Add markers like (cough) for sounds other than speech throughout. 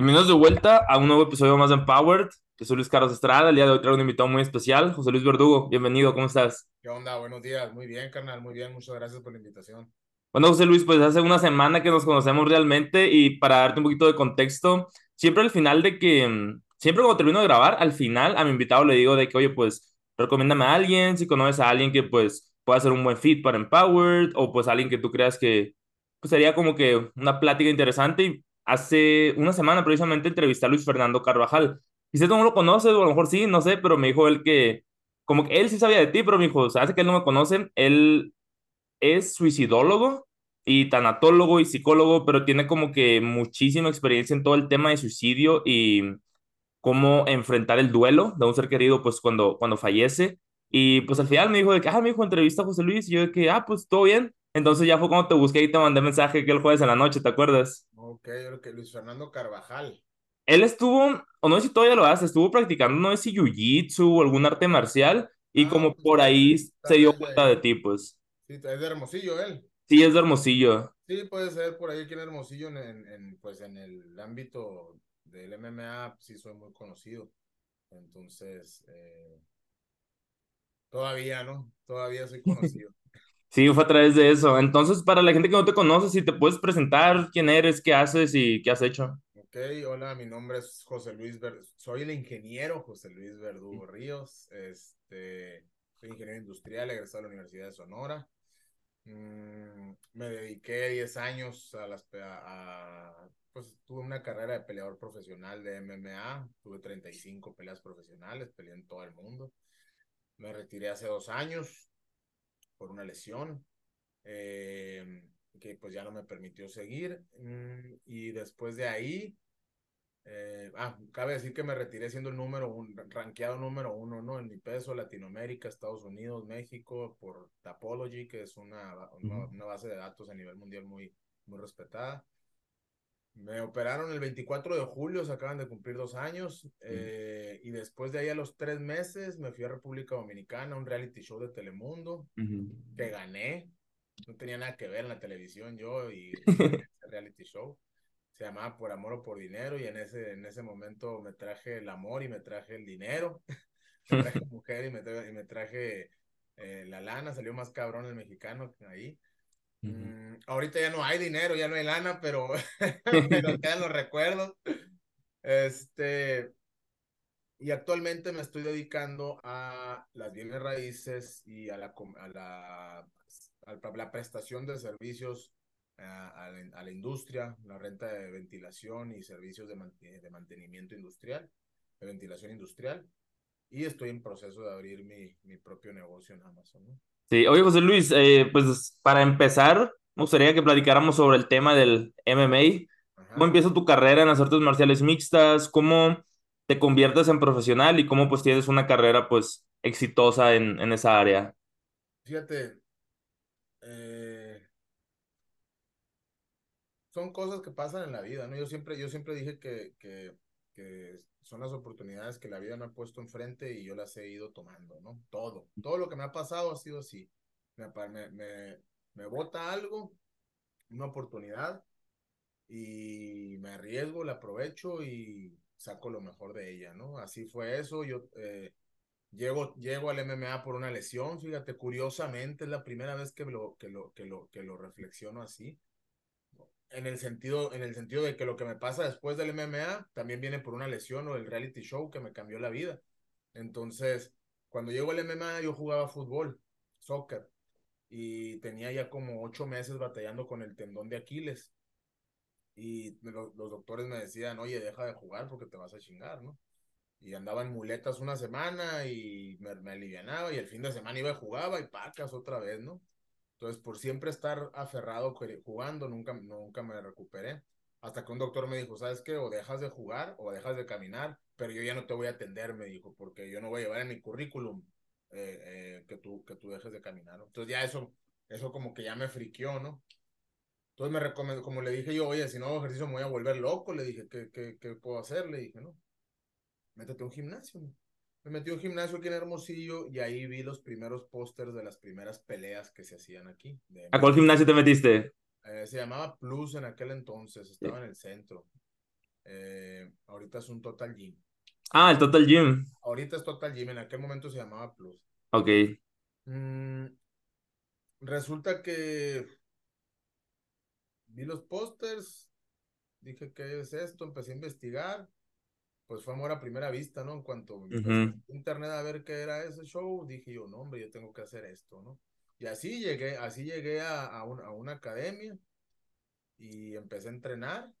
Bienvenidos de vuelta a un nuevo episodio más de Empowered. Yo soy Luis Carlos Estrada. El día de hoy traigo un invitado muy especial, José Luis Verdugo. Bienvenido, ¿cómo estás? ¿Qué onda? Buenos días. Muy bien, carnal. Muy bien. Muchas gracias por la invitación. Bueno, José Luis, pues hace una semana que nos conocemos realmente y para darte un poquito de contexto, siempre al final de que, mm, siempre cuando termino de grabar, al final a mi invitado le digo de que, oye, pues recomiéndame a alguien, si conoces a alguien que pues pueda ser un buen fit para Empowered o pues alguien que tú creas que pues sería como que una plática interesante y hace una semana precisamente entrevisté a Luis Fernando Carvajal. Quizás tú no lo conoces, o a lo mejor sí, no sé, pero me dijo él que, como que él sí sabía de ti, pero me dijo, o sea, hace que él no me conoce, él es suicidólogo y tanatólogo y psicólogo, pero tiene como que muchísima experiencia en todo el tema de suicidio y cómo enfrentar el duelo de un ser querido, pues cuando, cuando fallece. Y pues al final me dijo de que, ah, me dijo, entrevista a José Luis, y yo de que, ah, pues todo bien. Entonces ya fue cuando te busqué y te mandé mensaje que el jueves en la noche, ¿te acuerdas? Ok, creo que Luis Fernando Carvajal. Él estuvo, o no sé si todavía lo hace, estuvo practicando, no sé si jiu-jitsu o algún arte marcial, y Ah, como pues, por ahí se dio cuenta de- de ti, pues. Sí, es de Hermosillo él. Sí, es de Hermosillo. Sí, puede ser por ahí aquí en Hermosillo, en, en- en, pues en el ámbito del MMA, sí soy muy conocido. Entonces, eh, todavía, ¿no? Todavía soy (laughs) conocido. Sí, fue a través de eso. Entonces, para la gente que no te conoce, si te puedes presentar quién eres, qué haces y qué has hecho. Ok, hola, mi nombre es José Luis Ver- soy el ingeniero José Luis Verdugo Ríos, este, soy ingeniero industrial, egresado de la Universidad de Sonora. Mm, me dediqué 10 años a las, a, a- pues tuve una carrera de peleador profesional de MMA, tuve 35 peleas profesionales, peleé en todo el mundo. Me retiré hace dos años por una lesión. eh, que pues ya no me permitió seguir. Mm, y después de ahí, eh, ah, cabe decir que me retiré siendo el número uno, rankeado número uno, ¿no? En mi peso, Latinoamérica, Estados Unidos, México, por Tapology, que es una, una, una base de datos a nivel mundial muy, muy respetada. Me operaron el 24 de julio, se acaban de cumplir dos años, eh, y después de ahí a los tres meses me fui a República Dominicana, un reality show de Telemundo, Ujú. que gané. No tenía nada que ver en la televisión yo y (laughs) ese reality show. Se llamaba Por Amor o Por Dinero y en ese, en ese momento me traje el amor y me traje el dinero. (laughs) Me traje mujer y me, tra- y me traje eh, la lana. Salió más cabrón el mexicano ahí. Mm, ahorita ya no hay dinero, ya no hay lana, pero, (laughs) (laughs) pero quedan los recuerdos. Este, y actualmente me estoy dedicando a las bienes raíces y a la, a la, a la prestación de servicios a, a la, a la industria, la renta de ventilación y servicios de, man- de mantenimiento industrial, de ventilación industrial. Y estoy en proceso de abrir mi, mi propio negocio en Amazon, ¿no? Sí, oye José Luis, eh, pues para empezar, me gustaría que platicáramos sobre el tema del MMA. ¿Cómo empieza tu carrera en las artes marciales mixtas? ¿Cómo te conviertes en profesional y cómo pues tienes una carrera pues exitosa en, en esa área? Fíjate, eh, son cosas que pasan en la vida, ¿no? Yo siempre, yo siempre dije que, que, son las oportunidades que la vida me ha puesto enfrente y yo las he ido tomando, ¿no? Todo, todo lo que me ha pasado ha sido así. Me, me, me, me bota algo, una oportunidad, y me arriesgo, la aprovecho y saco lo mejor de ella, ¿no? Así fue eso. Yo eh, llego, llego al MMA por una lesión, fíjate, curiosamente es la primera vez que lo, que lo, que lo, que lo reflexiono así. En el sentido, en el sentido de que lo que me pasa después del MMA también viene por una lesión o el reality show que me cambió la vida. Entonces, cuando llego al MMA, yo jugaba fútbol, soccer, y tenía ya como ocho meses batallando con el tendón de Aquiles. Y lo- los doctores me decían, oye, deja de jugar porque te vas a chingar, ¿no? Y andaba en muletas una semana y me, me alivianaba y el fin de semana iba y jugaba y pacas otra vez, ¿no? Entonces, por siempre estar aferrado jugando, nunca, nunca me recuperé. Hasta que un doctor me dijo, ¿sabes qué? O dejas de jugar o dejas de caminar, pero yo ya no te voy a atender, me dijo, porque yo no voy a llevar en mi currículum eh, eh, que, tú, que tú dejes de caminar. Entonces ya eso, eso como que ya me friqueó, ¿no? Entonces me recomendó, como le dije yo, oye, si no hago ejercicio me voy a volver loco, le dije, ¿qué, qué, qué puedo hacer? Le dije, no, métete a un gimnasio. Me metí a un gimnasio aquí en Hermosillo y ahí vi los primeros pósters de las primeras peleas que se hacían aquí. ¿A cuál gimnasio te metiste? Eh, se llamaba Plus en aquel entonces, estaba en el centro. Eh, ahorita es un Total Gym. Ah, el Total Gym. Ahorita es Total Gym, en aquel momento se llamaba Plus. Ok. Mm, resulta que vi los pósters, dije, ¿qué es esto? Empecé a investigar pues fue amor a primera vista, ¿no? En cuanto internet a ver qué era ese show, dije yo, no, hombre, yo tengo que hacer esto, ¿no? Y así llegué, así llegué a, a, una academia y empecé a entrenar.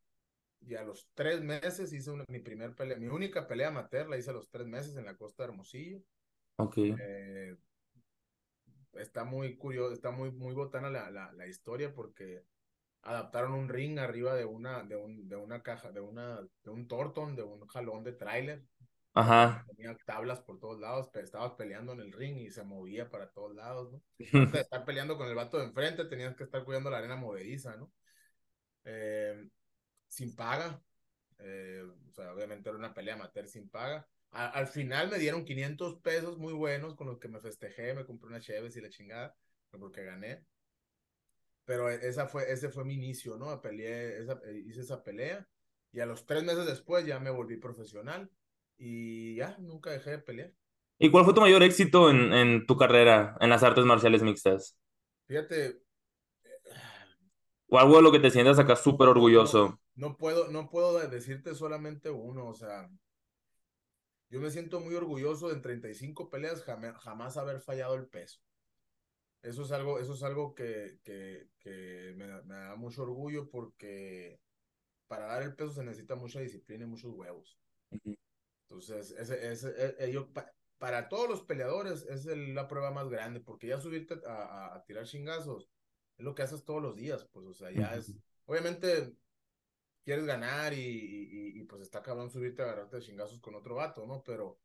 Y a los tres meses hice mi primer pelea, mi única pelea amateur la hice a los tres meses en la costa de Hermosillo. Ok. Eh, está muy curioso, está muy, muy botana la, la, la historia porque adaptaron un ring arriba de una, de, un, de una caja, de una, de un tortón, de un jalón de tráiler. Ajá. Tenía tablas por todos lados, pero estabas peleando en el ring y se movía para todos lados, ¿no? Antes de (laughs) estar peleando con el vato de enfrente, tenías que estar cuidando la arena movediza, ¿no? Eh, sin paga. Eh, o sea, obviamente era una pelea amateur sin paga. al final me dieron 500 pesos muy buenos con los que me festejé, me compré una Cheves y la chingada, porque gané pero esa fue, ese fue mi inicio, ¿no? Peleé, esa, eh, hice esa pelea y a los tres meses después ya me volví profesional y ya nunca dejé de pelear. ¿Y cuál fue tu mayor éxito en, en tu carrera en las artes marciales mixtas? Fíjate. O algo de lo que te sientas acá súper orgulloso. No, puedo, no puedo decirte solamente uno, o sea, yo me siento muy orgulloso de en 35 peleas jamás haber fallado el peso. Eso es algo, eso es algo que, que, que me, me, da mucho orgullo porque para dar el peso se necesita mucha disciplina y muchos huevos. Entonces, ese, ese, e, e, yo, para todos los peleadores es la prueba más grande porque ya subirte a, a, tirar chingazos es lo que haces todos los días, pues, o sea, ya es, obviamente quieres ganar y, y, y, pues está cabrón subirte a agarrarte chingazos con otro vato, ¿no? Pero,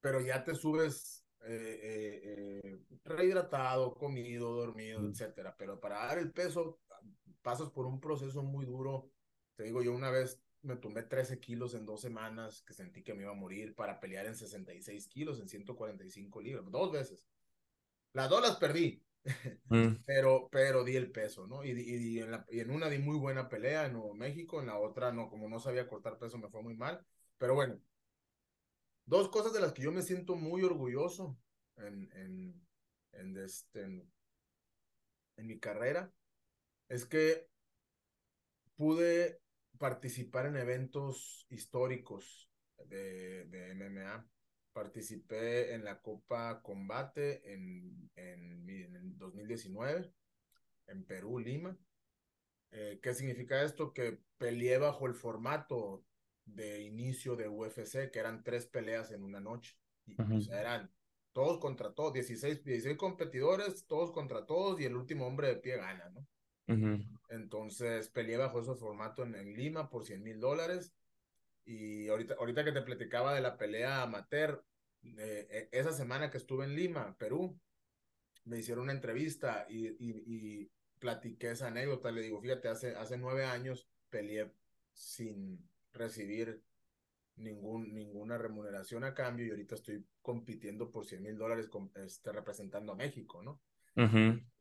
pero ya te subes eh, eh, eh, rehidratado, comido, dormido, etcétera. Pero para dar el peso, pasas por un proceso muy duro. Te digo, yo una vez me tomé 13 kilos en dos semanas, que sentí que me iba a morir para pelear en 66 kilos, en 145 libras, dos veces. Las dos las perdí, (laughs) mm. pero, pero di el peso, ¿no? Y, y, en la, y, en una di muy buena pelea en Nuevo México, en la otra no, como no sabía cortar peso me fue muy mal, pero bueno, Dos cosas de las que yo me siento muy orgulloso en, en, en, este, en, mi carrera es que pude participar en eventos históricos de, de, MMA. Participé en la Copa Combate en, en, 2019 en Perú, Lima. Eh, ¿Qué significa esto? Que peleé bajo el formato de inicio de UFC, que eran tres peleas en una noche. Y, o sea, eran todos contra todos, 16, 16 competidores, todos contra todos, y el último hombre de pie gana, ¿no? Entonces peleé bajo ese formato en, Lima por 100 mil dólares. Y ahorita, ahorita que te platicaba de la pelea amateur, eh, e, esa semana que estuve en Lima, Perú, me hicieron una entrevista y, y, y, platiqué esa anécdota. Le digo, fíjate, hace, hace nueve años peleé sin, recibir ningún, ninguna remuneración a cambio y ahorita estoy compitiendo por 100 mil dólares este, representando a México, ¿no?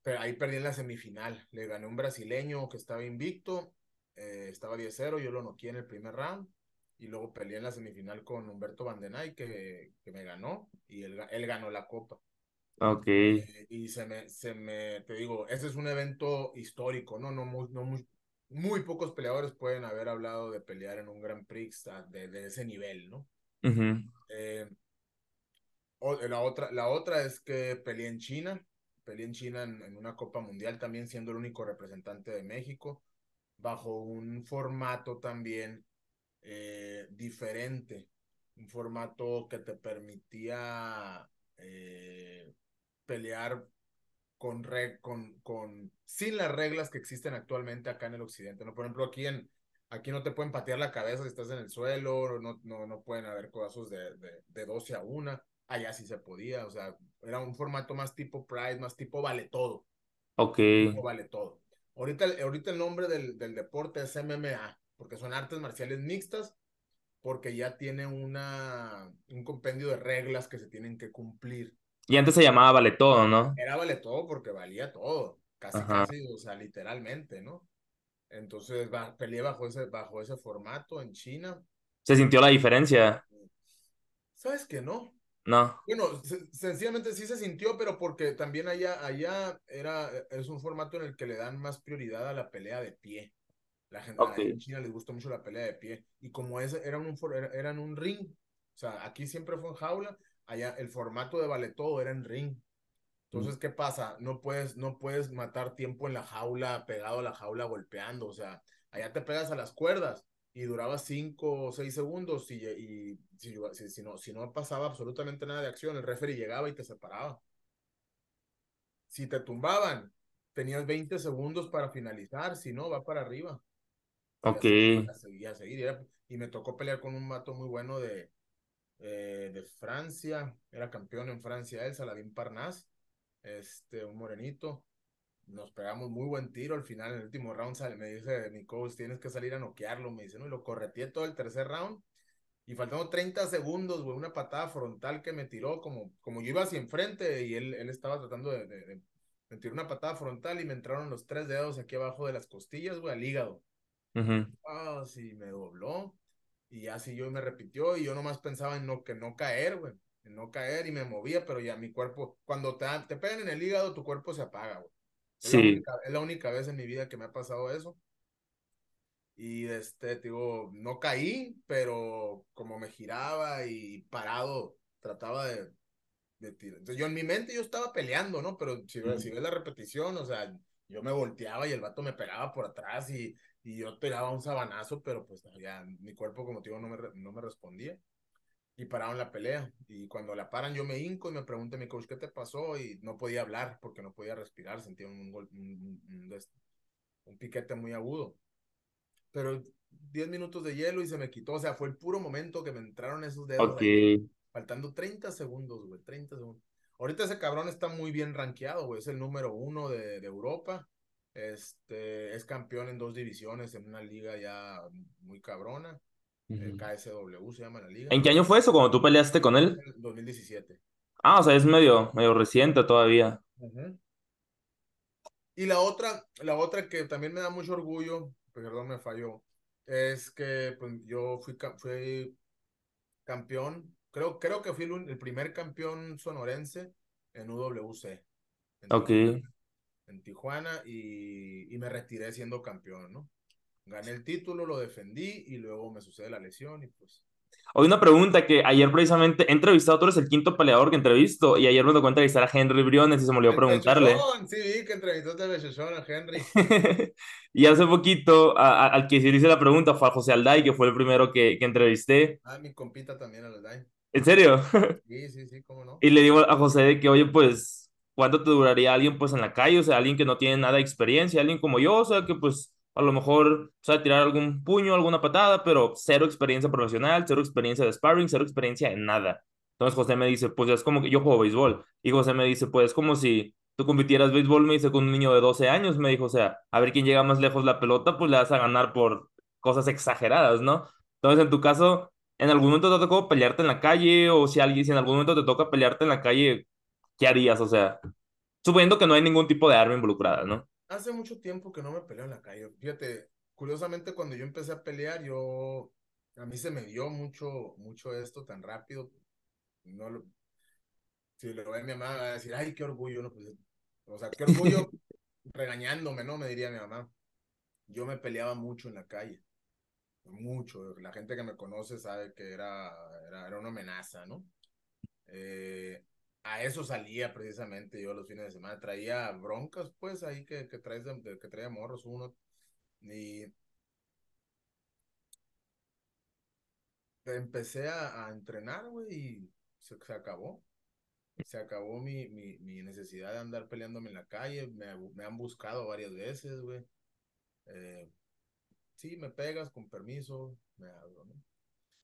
Pero ahí perdí en la semifinal. Le gané un brasileño que estaba invicto, eh, estaba 10-0, yo lo noqué en el primer round y luego peleé en la semifinal con Humberto Vandenay que, que me ganó y él, él ganó la copa. Ok. Eh, y se me, se me, te digo, ese es un evento histórico, ¿no? No muy, no muy, pocos peleadores pueden haber hablado de pelear en un Grand Prix de, ese nivel, ¿no? Eh, la, otra, la otra es que peleé en China, peleé en China en, una Copa Mundial también siendo el único representante de México, bajo un formato también eh, diferente, un formato que te permitía eh, pelear con, con, con, sin las reglas que existen actualmente acá en el occidente, ¿no? Por ejemplo, aquí en, aquí no te pueden patear la cabeza si estás en el suelo, no, no, no pueden haber codazos de, de, de 12 a 1, allá sí se podía, o sea, era un formato más tipo Pride, más tipo vale todo. Ok. Tipo vale todo. Ahorita, ahorita el nombre del, del deporte es MMA, porque son artes marciales mixtas, porque ya tiene una, un compendio de reglas que se tienen que cumplir. Y antes se llamaba Vale Todo, ¿no? Era Vale Todo porque valía todo, casi, casi, o sea, literalmente, ¿no? Entonces va, peleé bajo ese, bajo ese formato en China. ¿Se sintió la diferencia? ¿Sabes que no? No. Bueno, sencillamente sí se sintió, pero porque también allá, allá era, es un formato en el que le dan más prioridad a la pelea de pie. La gente en China les gustó mucho la pelea de pie. Y como ese era un, era, un ring, o sea, aquí siempre fue en jaula, allá el formato de vale todo era en ring. Entonces, ¿qué pasa? No puedes, no puedes matar tiempo en la jaula, pegado a la jaula, golpeando. O sea, allá te pegas a las cuerdas y duraba cinco o seis segundos y, y si, si, no, si no pasaba absolutamente nada de acción, el referee llegaba y te separaba. Si te tumbaban, tenías 20 segundos para finalizar, si no, va para arriba. Ok. Seguir. Y me tocó pelear con un mato muy bueno de, eh, de Francia. Era campeón en Francia él, Saladín Parnas. Este, un morenito. Nos pegamos muy buen tiro al final, en el último round sale, me dice mi coach, tienes que salir a noquearlo, me dice, no, y lo correteé todo el tercer round, y faltando 30 segundos, güey, una patada frontal que me tiró, como, como yo iba hacia enfrente, y él, él estaba tratando de, de, me tiró una patada frontal y me entraron los tres dedos aquí abajo de las costillas, güey, al hígado. Ah, sí, me dobló. Y así yo me repitió y yo nomás pensaba en no, que no caer, güey. En no caer y me movía, pero ya mi cuerpo, cuando te, te pegan en el hígado, tu cuerpo se apaga, güey. Es, la única, es la única vez en mi vida que me ha pasado eso. Y este, digo, no caí, pero como me giraba y parado, trataba de, de tirar. Entonces yo en mi mente yo estaba peleando, ¿no? Pero si, si ves la repetición, o sea, yo me volteaba y el vato me pegaba por atrás y y yo pegaba un sabanazo, pero pues ya mi cuerpo, como te digo, no me, no me respondía. Y pararon la pelea. Y cuando la paran, yo me hinco y me pregunté mi coach, ¿qué te pasó? Y no podía hablar porque no podía respirar, sentía un, un, un, piquete muy agudo. Pero 10 minutos de hielo y se me quitó. O sea, fue el puro momento que me entraron esos dedos. faltando 30 segundos, güey, 30 segundos. Ahorita ese cabrón está muy bien rankeado, güey. Es el número uno de, de Europa. Este, es campeón en dos divisiones en una liga ya muy cabrona. El KSW se llama la liga. ¿En qué año fue eso cuando tú peleaste con él? 2017. Ah, o sea, es medio, medio reciente todavía. Y la otra, la otra que también me da mucho orgullo, perdón, me falló, es que pues, yo fui, fui campeón, creo, creo que fui el, primer campeón sonorense en UWC. ok en Tijuana y, y, me retiré siendo campeón, ¿no? Gané el título, lo defendí y luego me sucede la lesión y pues... Hoy una pregunta que ayer precisamente he entrevistado, tú eres el quinto peleador que entrevisto y ayer me tocó entrevistar a Henry Briones y se me olvidó preguntarle. Sí, vi que entrevistaste a Henry. (laughs) y hace poquito al que se hice la pregunta fue a José Alday, que fue el primero que, que entrevisté. Ah, mi compita también Alday. ¿En serio? sí, sí, sí, cómo no. (laughs) Y le digo a José de que, oye, pues ¿Cuánto te duraría alguien pues en la calle? O sea, alguien que no tiene nada de experiencia, alguien como yo, o sea, que pues a lo mejor sabe tirar algún puño, alguna patada, pero cero experiencia profesional, cero experiencia de sparring, cero experiencia en nada. Entonces José me dice, pues es como que yo juego béisbol. Y José me dice, pues es como si tú compitieras béisbol, me dice, con un niño de 12 años, me dijo, o sea, a ver quién llega más lejos la pelota, pues le vas a ganar por cosas exageradas, ¿no? Entonces, en tu caso, ¿en algún momento te tocó pelearte en la calle? O si alguien, si en algún momento te toca pelearte en la calle, ¿qué harías? O sea, suponiendo que no hay ningún tipo de arma involucrada, ¿no? Hace mucho tiempo que no me peleo en la calle. Fíjate, curiosamente cuando yo empecé a pelear, yo, a mí se me dio mucho, mucho esto tan rápido. No lo, si lo ve mi mamá, va a decir, ay, qué orgullo, ¿no? Pues, o sea, qué orgullo (laughs) regañándome, ¿no? Me diría mi mamá. Yo me peleaba mucho en la calle. Mucho. La gente que me conoce sabe que era, era, era una amenaza, ¿no? Eh, a eso salía precisamente yo los fines de semana. Traía broncas, pues, ahí que, que, traes que traía morros uno. Y empecé a, entrenar, güey, y se, acabó. se acabó mi, mi, mi necesidad de andar peleándome en la calle, me, me han buscado varias veces, güey. Eh, sí, me pegas, con permiso, me hago, ¿no?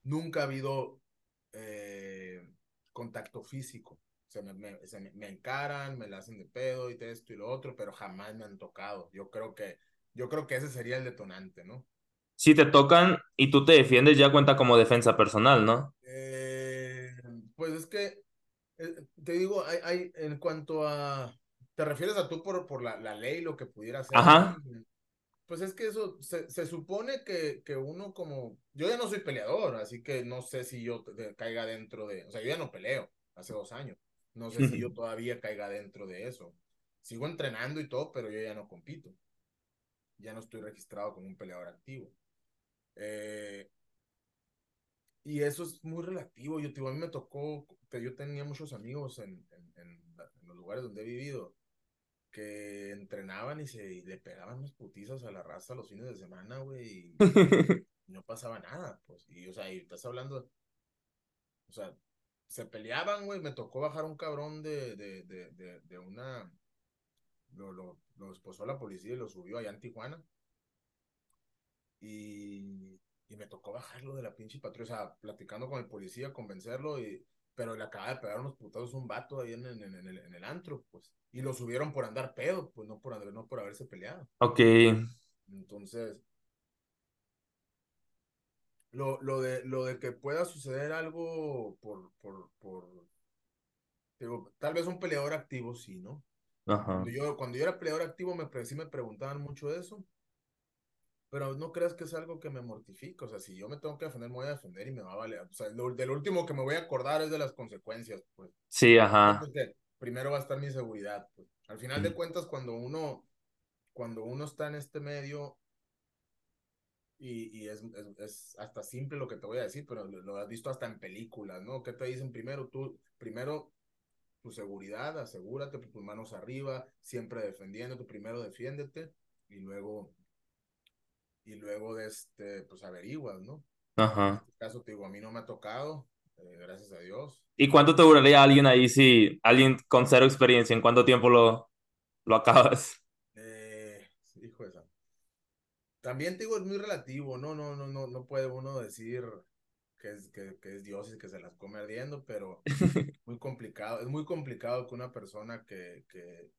Nunca ha habido eh, contacto físico. Se me, me, se me, me, encaran, me la hacen de pedo y esto y lo otro, pero jamás me han tocado. Yo creo que, yo creo que ese sería el detonante, ¿no? Si te tocan y tú te defiendes, ya cuenta como defensa personal, ¿no? Eh, pues es que, eh, te digo, hay, hay, en cuanto a, ¿te refieres a tú por, por la, la ley, lo que pudiera ser? Ajá. Pues es que eso, se, se supone que, que, uno como, yo ya no soy peleador, así que no sé si yo te, caiga dentro de, o sea, yo ya no peleo hace dos años, no sé si yo (laughs) todavía caiga dentro de eso. Sigo entrenando y todo, pero yo ya no compito. Ya no estoy registrado como un peleador activo. Eh, y eso es muy relativo. Yo, tío, a mí me tocó, que yo tenía muchos amigos en, en, en, en los lugares donde he vivido que entrenaban y se y le pegaban unos putizos a la raza los fines de semana, güey, y, y (laughs) no pasaba nada, pues. Y, o sea, y estás hablando, o sea, se peleaban, güey, me tocó bajar un cabrón de, de, de, de, de una, lo, lo, lo esposó la policía y lo subió allá en Tijuana. Y, y me tocó bajarlo de la pinche patrulla, o sea, platicando con el policía, convencerlo, y, pero le acaba de pegar unos putados un vato ahí en, en, en, el, en el antro, pues. Y lo subieron por andar pedo, pues no por, no por haberse peleado. Ok. Entonces, lo, lo, de, lo de que pueda suceder algo por, por, por digo, tal vez un peleador activo, sí, ¿no? Ajá. Cuando, yo, cuando yo era peleador activo, me, sí me preguntaban mucho de eso. Pero no creas que es algo que me mortifica. O sea, si yo me tengo que defender, me voy a defender y me va a valer. O sea, lo, del último que me voy a acordar es de las consecuencias, pues. Sí, ajá. Primero va a estar mi seguridad. Pues. Al final de cuentas, cuando uno, cuando uno está en este medio, y, y es, es, es, hasta simple lo que te voy a decir, pero lo, lo, has visto hasta en películas, ¿no? ¿Qué te dicen primero? Tú, primero tu seguridad, asegúrate, tus manos arriba, siempre defendiéndote, primero defiéndete y luego y luego de este, pues averiguas, ¿no? Ajá. En este caso, te digo, a mí no me ha tocado, eh, gracias a Dios. ¿Y cuánto te duraría alguien ahí si alguien con cero experiencia, en cuánto tiempo lo, lo acabas? Eh, hijo de esa. También te digo, es muy relativo, ¿no? No, no, no, no puede uno decir que es, que, que es Dios y que se las come ardiendo, pero (laughs) muy complicado, es muy complicado que una persona que, que,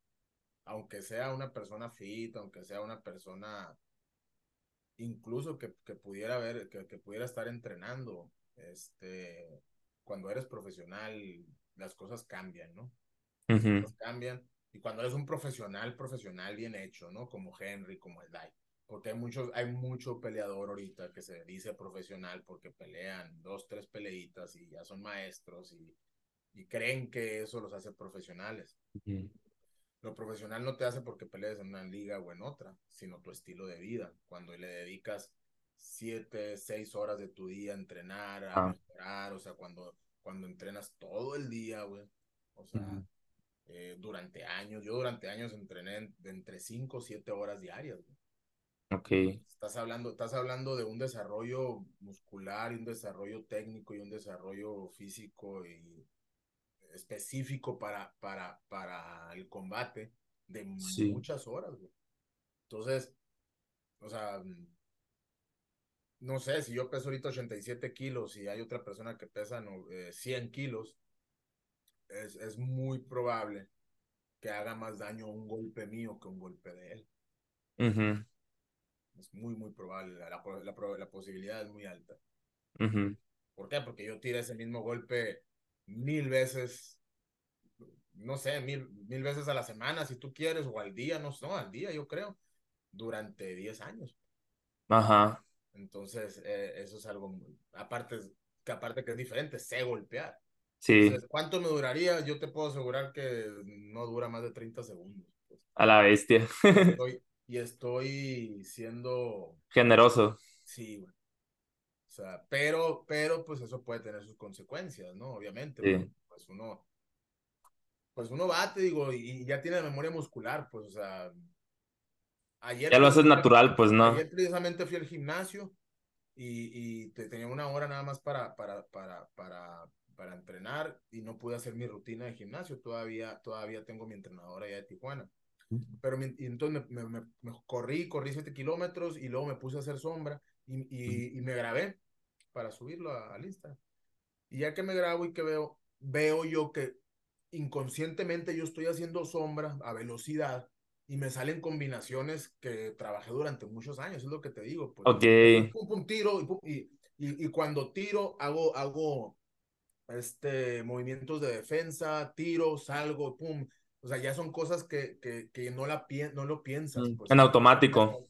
aunque sea una persona fit, aunque sea una persona incluso que, que pudiera haber, que, que, pudiera estar entrenando, este, cuando eres profesional, las cosas cambian, ¿no? Las uh -huh. cosas cambian. Y cuando eres un profesional, profesional bien hecho, ¿no? Como Henry, como el Dai. Porque hay muchos, hay mucho peleador ahorita que se dice profesional porque pelean dos, tres peleitas y ya son maestros y, y creen que eso los hace profesionales. Lo profesional no te hace porque pelees en una liga o en otra, sino tu estilo de vida. Cuando le dedicas siete, seis horas de tu día a entrenar, a ah. mejorar, o sea, cuando, cuando entrenas todo el día, güey. O sea, uh -huh. eh, durante años, yo durante años entrené de entre cinco o siete horas diarias, güey. Ok. Estás hablando, estás hablando de un desarrollo muscular y un desarrollo técnico y un desarrollo físico y específico para, para, para el combate de sí. muchas horas, güey. Entonces, o sea, no sé, si yo peso ahorita 87 kilos y hay otra persona que pesa no, eh, 100 kilos, es, es, muy probable que haga más daño un golpe mío que un golpe de él. Uh -huh. Es muy, muy probable, la, la, la, la posibilidad es muy alta. Uh -huh. ¿Por qué? Porque yo tiré ese mismo golpe mil veces, no sé, mil, mil veces a la semana, si tú quieres, o al día, no, no, al día, yo creo, durante 10 años. Ajá. Entonces, eh, eso es algo, aparte, que aparte que es diferente, sé golpear. Sí. Entonces, ¿Cuánto me duraría? Yo te puedo asegurar que no dura más de 30 segundos. Pues. A la bestia. estoy, y estoy siendo... Generoso. Sí, güey. O sea, pero, pero pues eso puede tener sus consecuencias, ¿no? Obviamente. Sí. Pues uno, pues uno va, te digo, y, ya tiene memoria muscular, pues, o sea. Ayer, ya lo haces natural, pues no. Ayer precisamente fui al gimnasio y, y te, tenía una hora nada más para, para, para, para para entrenar y no pude hacer mi rutina de gimnasio. Todavía, todavía tengo mi entrenador allá de Tijuana. Pero y entonces me, me, me, corrí, corrí 7 kilómetros y luego me puse a hacer sombra y, y, y me grabé para subirlo al Insta. Y ya que me grabo y que veo, veo yo que inconscientemente yo estoy haciendo sombra a velocidad y me salen combinaciones que trabajé durante muchos años, es lo que te digo. Pues, ok. Pum, pum, tiro y, y, y, cuando tiro hago, hago este, movimientos de defensa, tiro, salgo, pum. O sea, ya son cosas que, que, que no, la no lo piensas. Pues, en automático.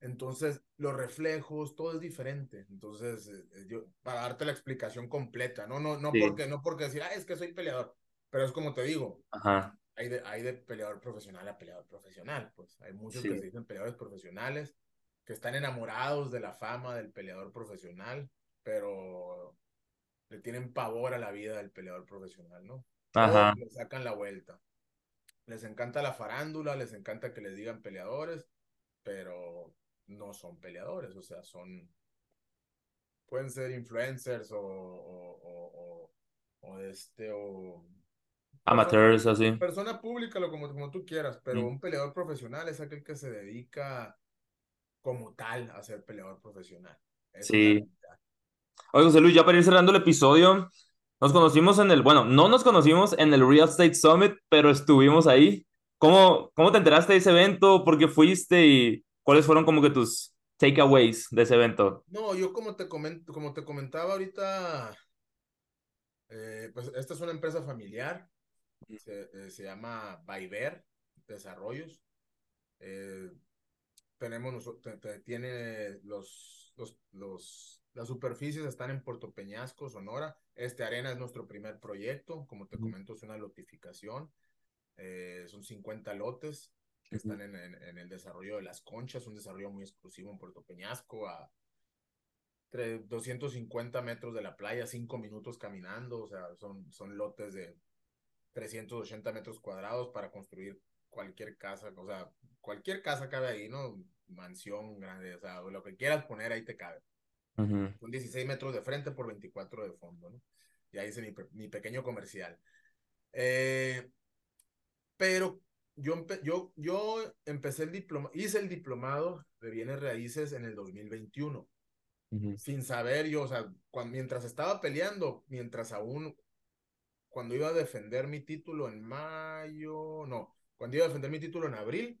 Entonces, los reflejos, todo es diferente. Entonces, eh, eh, yo, para darte la explicación completa, no, no, no, porque, no porque decir, ah, es que soy peleador, pero es como te digo, Ajá. Hay, de, hay de peleador profesional a peleador profesional, pues hay muchos que se dicen peleadores profesionales, que están enamorados de la fama del peleador profesional, pero le tienen pavor a la vida del peleador profesional, ¿no? Ajá. le sacan la vuelta. Les encanta la farándula, les encanta que les digan peleadores, pero no son peleadores, o sea, son, pueden ser influencers o, o, o, este, o... Amateurs, así. Persona pública, lo como, como tú quieras, pero mm. un peleador profesional es aquel que se dedica como tal a ser peleador profesional. sí. Oye, José Luis, ya para ir cerrando el episodio, nos conocimos en el, bueno, no nos conocimos en el Real Estate Summit, pero estuvimos ahí. ¿Cómo, cómo te enteraste de ese evento? ¿Por qué fuiste? ¿Y cuáles fueron como que tus takeaways de ese evento? No, yo como te, comento, como te comentaba ahorita, eh, pues esta es una empresa familiar, se, eh, se llama Viver Desarrollos. Eh, tenemos, tiene los, los, los, las superficies están en Puerto Peñasco, Sonora. Este arena es nuestro primer proyecto, como te comento, es una lotificación. Eh, son 50 lotes que están en, en, el desarrollo de las conchas, un desarrollo muy exclusivo en Puerto Peñasco, a 250 metros de la playa, 5 minutos caminando, o sea, son, son lotes de 380 metros cuadrados para construir cualquier casa, o sea, cualquier casa cabe ahí, ¿no? Mansión grande, o sea, lo que quieras poner ahí te cabe. Son 16 metros de frente por 24 de fondo, ¿no? Y ahí hice mi, mi pequeño comercial. Eh, pero yo, yo, yo empecé el diploma, hice el diplomado de bienes raíces en el 2021, sin saber yo, o sea, cuando, mientras estaba peleando, mientras aún, cuando iba a defender mi título en mayo, no, cuando iba a defender mi título en abril,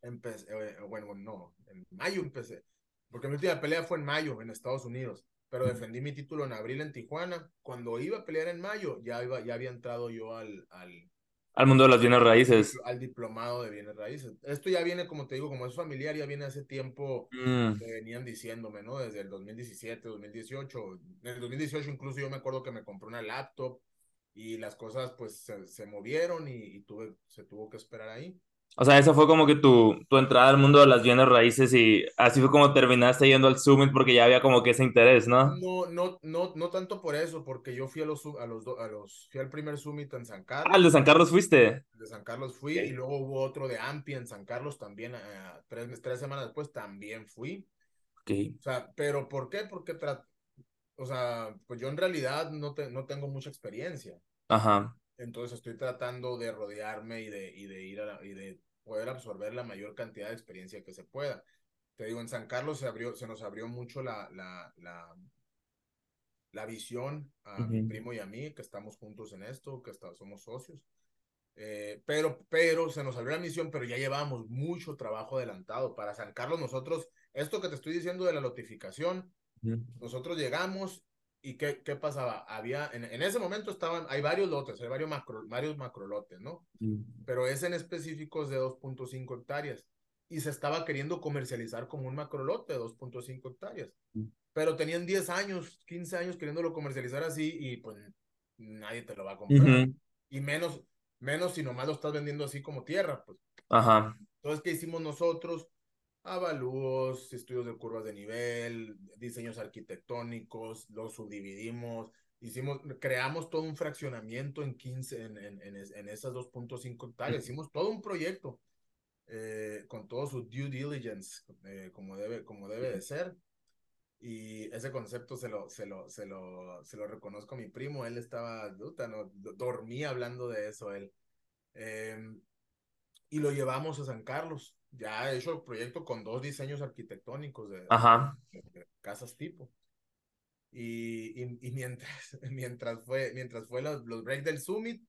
empecé, eh, bueno, no, en mayo empecé, porque mi última pelea fue en mayo en Estados Unidos, pero defendí mi título en abril en Tijuana. Cuando iba a pelear en mayo, ya, iba, ya había entrado yo al, al, al mundo de las bienes raíces. Al diplomado de bienes raíces. Esto ya viene, como te digo, como es familiar, ya viene hace tiempo mm. que venían diciéndome, ¿no? Desde el 2017, 2018. En el 2018 incluso yo me acuerdo que me compré una laptop y las cosas pues se, se movieron y, y, tuve, se tuvo que esperar ahí. O sea, esa fue como que tu, tu entrada al mundo de las bienes raíces y así fue como terminaste yendo al Summit porque ya había como que ese interés, ¿no? No, no, no, no tanto por eso, porque yo fui a los, a los, a los, fui al primer Summit en San Carlos. Ah, el de San Carlos fuiste. De San Carlos fui y luego hubo otro de Ampi en San Carlos también, eh, tres, tres semanas después también fui. Ok. O sea, pero ¿por qué? Porque, o sea, pues yo en realidad no, te, no tengo mucha experiencia. Ajá. Entonces estoy tratando de rodearme y de, y de ir a, y de poder absorber la mayor cantidad de experiencia que se pueda. Te digo, en San Carlos se, abrió, se nos abrió mucho la, la, la, la visión a mi primo y a mí, que estamos juntos en esto, que somos socios. Eh, pero, pero se nos abrió la misión, pero ya llevábamos mucho trabajo adelantado. Para San Carlos, nosotros, esto que te estoy diciendo de la notificación, nosotros llegamos y ¿qué, qué pasaba? Había, en, en, ese momento estaban, hay varios lotes, hay varios macro, varios macro lotes, ¿no? Pero es en específicos de 2.5 hectáreas y se estaba queriendo comercializar como un macro lote de 2.5 hectáreas. Pero tenían 10 años, 15 años queriéndolo comercializar así y pues nadie te lo va a comprar. Y menos, menos si nomás lo estás vendiendo así como tierra, pues. Ajá. Entonces, ¿qué hicimos nosotros? Avalúos, estudios de curvas de nivel, diseños arquitectónicos, los subdividimos, hicimos, creamos todo un fraccionamiento en 15, en, en, en, esas 2.5 hectáreas, hicimos todo un proyecto eh, con todo su due diligence, eh, como, debe, como debe de ser. Y ese concepto se lo, se lo, se lo, se lo reconozco a mi primo. Él estaba, no, dormía hablando de eso él. Em, y lo llevamos a San Carlos. Ya he hecho el proyecto con dos diseños arquitectónicos de, Ajá. de- de casas tipo. Y, y, y mientras, (laughs) mientras fue, mientras fue los, los breaks del Summit,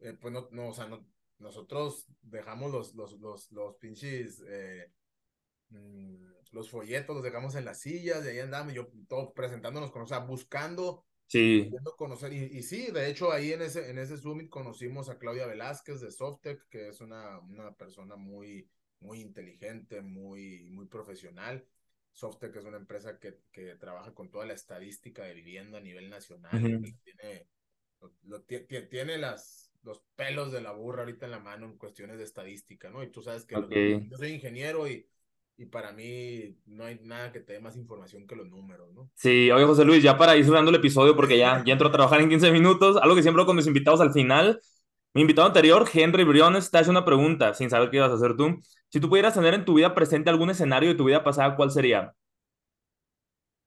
eh, pues no, no, o sea, no, nosotros dejamos los, los, los, los pinches, eh, mm, los folletos, los dejamos en las sillas, y ahí andamos, yo todo presentándonos con, o sea, buscando, Sí. conocer, y, y sí, de hecho ahí en ese, en ese Summit conocimos a Claudia Velázquez de Softec, que es una, una persona muy, muy inteligente, muy, muy profesional. Softec es una empresa que, que trabaja con toda la estadística de vivienda a nivel nacional, Ujú. y tiene, lo- lo ti- ti- tiene las, los pelos de la burra ahorita en la mano en cuestiones de estadística, ¿no? Y tú sabes que lo- Ok. yo soy ingeniero y, y para mí no hay nada que te dé más información que los números, ¿no? Sí, oye José Luis, ya para ir cerrando el episodio, porque ya, ya entro a trabajar en 15 minutos, algo que siempre hago con mis invitados al final. Mi invitado anterior, Henry Briones, te hace una pregunta, sin saber qué ibas a hacer tú. Si tú pudieras tener en tu vida presente algún escenario de tu vida pasada, ¿cuál sería?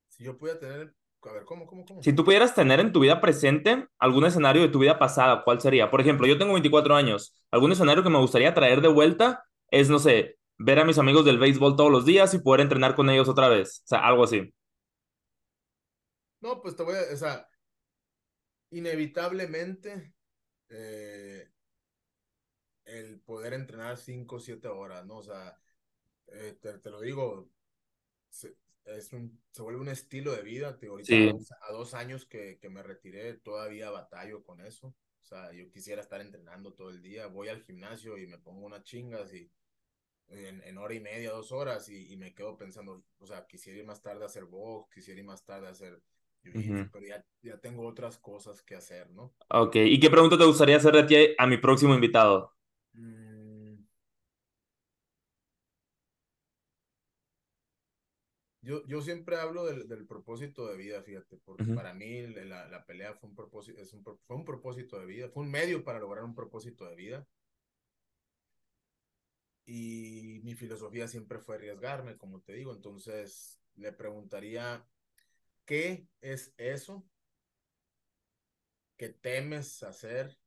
Si yo pudiera tener, a ver, ¿cómo, cómo, cómo? Si tú pudieras tener en tu vida presente algún escenario de tu vida pasada, ¿cuál sería? Por ejemplo, yo tengo 24 años. Algún escenario que me gustaría traer de vuelta es, no sé, ver a mis amigos del béisbol todos los días y poder entrenar con ellos otra vez. O sea, algo así. No, pues te voy a, o sea, inevitablemente eh, el poder entrenar 5 o 7 horas, ¿no? O sea, eh, te, te lo digo, se, es un, se vuelve un estilo de vida. Te, ahorita Sí. a, dos, a dos años que, que me retiré, todavía batallo con eso. O sea, yo quisiera estar entrenando todo el día. Voy al gimnasio y me pongo unas chingas y en, en hora y media, dos horas, y, y me quedo pensando, o sea, quisiera ir más tarde a hacer box, quisiera ir más tarde a hacer jiu-jitsu, Ujú. pero ya, ya tengo otras cosas que hacer, ¿no? Ok, ¿y qué pregunta te gustaría hacer de ti a mi próximo invitado? Mm, Yo, yo siempre hablo del, del propósito de vida, fíjate, porque Ujú. para mí la, la pelea fue un propósito, es un, pro- fue un propósito de vida, fue un medio para lograr un propósito de vida. Y mi filosofía siempre fue arriesgarme, como te digo. Entonces le preguntaría, ¿qué es eso que temes hacer?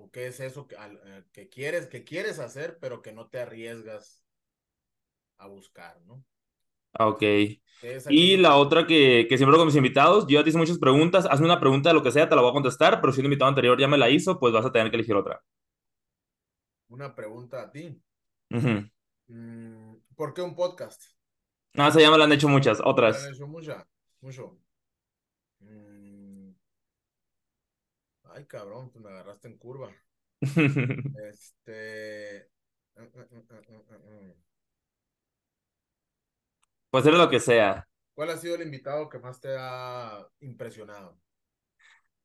¿O qué es eso que, al- eh, que quieres, que quieres hacer, pero que no te arriesgas a buscar, ¿no? Ah, Ok. ¿Qué es Y la otra que, que siempre hago con mis invitados, yo ya te hice muchas preguntas, hazme una pregunta de lo que sea, te la voy a contestar, pero si el invitado anterior ya me la hizo, pues vas a tener que elegir otra. una pregunta a ti? Mm, ¿Por qué un podcast? No, esa ya me la han hecho muchas, ¿Te han otras. hecho mucha? Mucho. Mm, Ay, cabrón, pues me agarraste en curva. (laughs) Este. mm, mm, mm. Puede ser lo que sea. ¿Cuál ha sido el invitado que más te ha impresionado?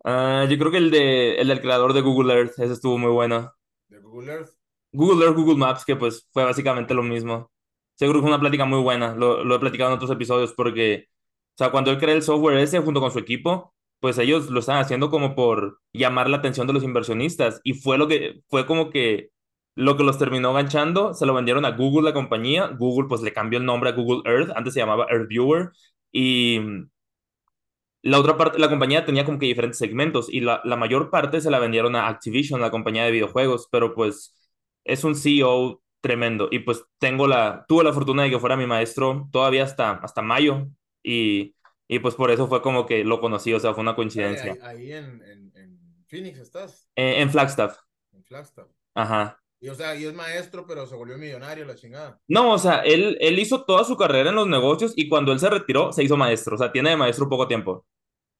Ah, yo creo que el de el del creador de Google Earth, ese estuvo muy bueno. ¿De Google Earth? Google Earth, Google Maps, que pues fue básicamente lo mismo. Seguro que fue una plática muy buena, lo, lo he platicado en otros episodios porque, o sea, cuando él crea el software ese junto con su equipo, pues ellos lo están haciendo como por llamar la atención de los inversionistas y fue lo que, fue como que lo que los terminó ganchando, se lo vendieron a Google, la compañía, Google pues le cambió el nombre a Google Earth, antes se llamaba Earth Viewer y la otra parte, la compañía tenía como que diferentes segmentos y la, la mayor parte se la vendieron a Activision, la compañía de videojuegos, pero pues es un CEO tremendo y pues tengo la, tuve la fortuna de que fuera mi maestro todavía hasta, hasta mayo y, y pues por eso fue como que lo conocí, o sea, fue una coincidencia. Ahí, ahí en, en, en Phoenix estás, Eh, en Flagstaff, en Flagstaff. ajá. Y o sea, y es maestro, pero se volvió millonario, la chingada. No, o sea, él, él hizo toda su carrera en los negocios y cuando él se retiró se hizo maestro, o sea, tiene de maestro poco tiempo.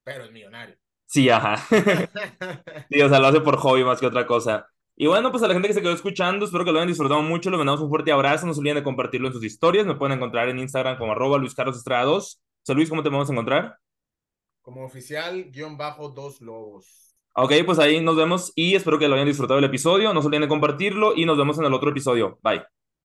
Pero es millonario. Sí, ajá. (laughs) (laughs) Sí, o sea, lo hace por hobby más que otra cosa. Y bueno, pues a la gente que se quedó escuchando, espero que lo hayan disfrutado mucho. Les mandamos un fuerte abrazo. No se olviden de compartirlo en sus historias. Me pueden encontrar en Instagram como arroba Luis Carlos Estrada 2. José Luis, ¿cómo te podemos encontrar? Como oficial, guion bajo, dos lobos. Ok, pues ahí nos vemos y espero que lo hayan disfrutado el episodio. No se olviden de compartirlo y nos vemos en el otro episodio. Bye.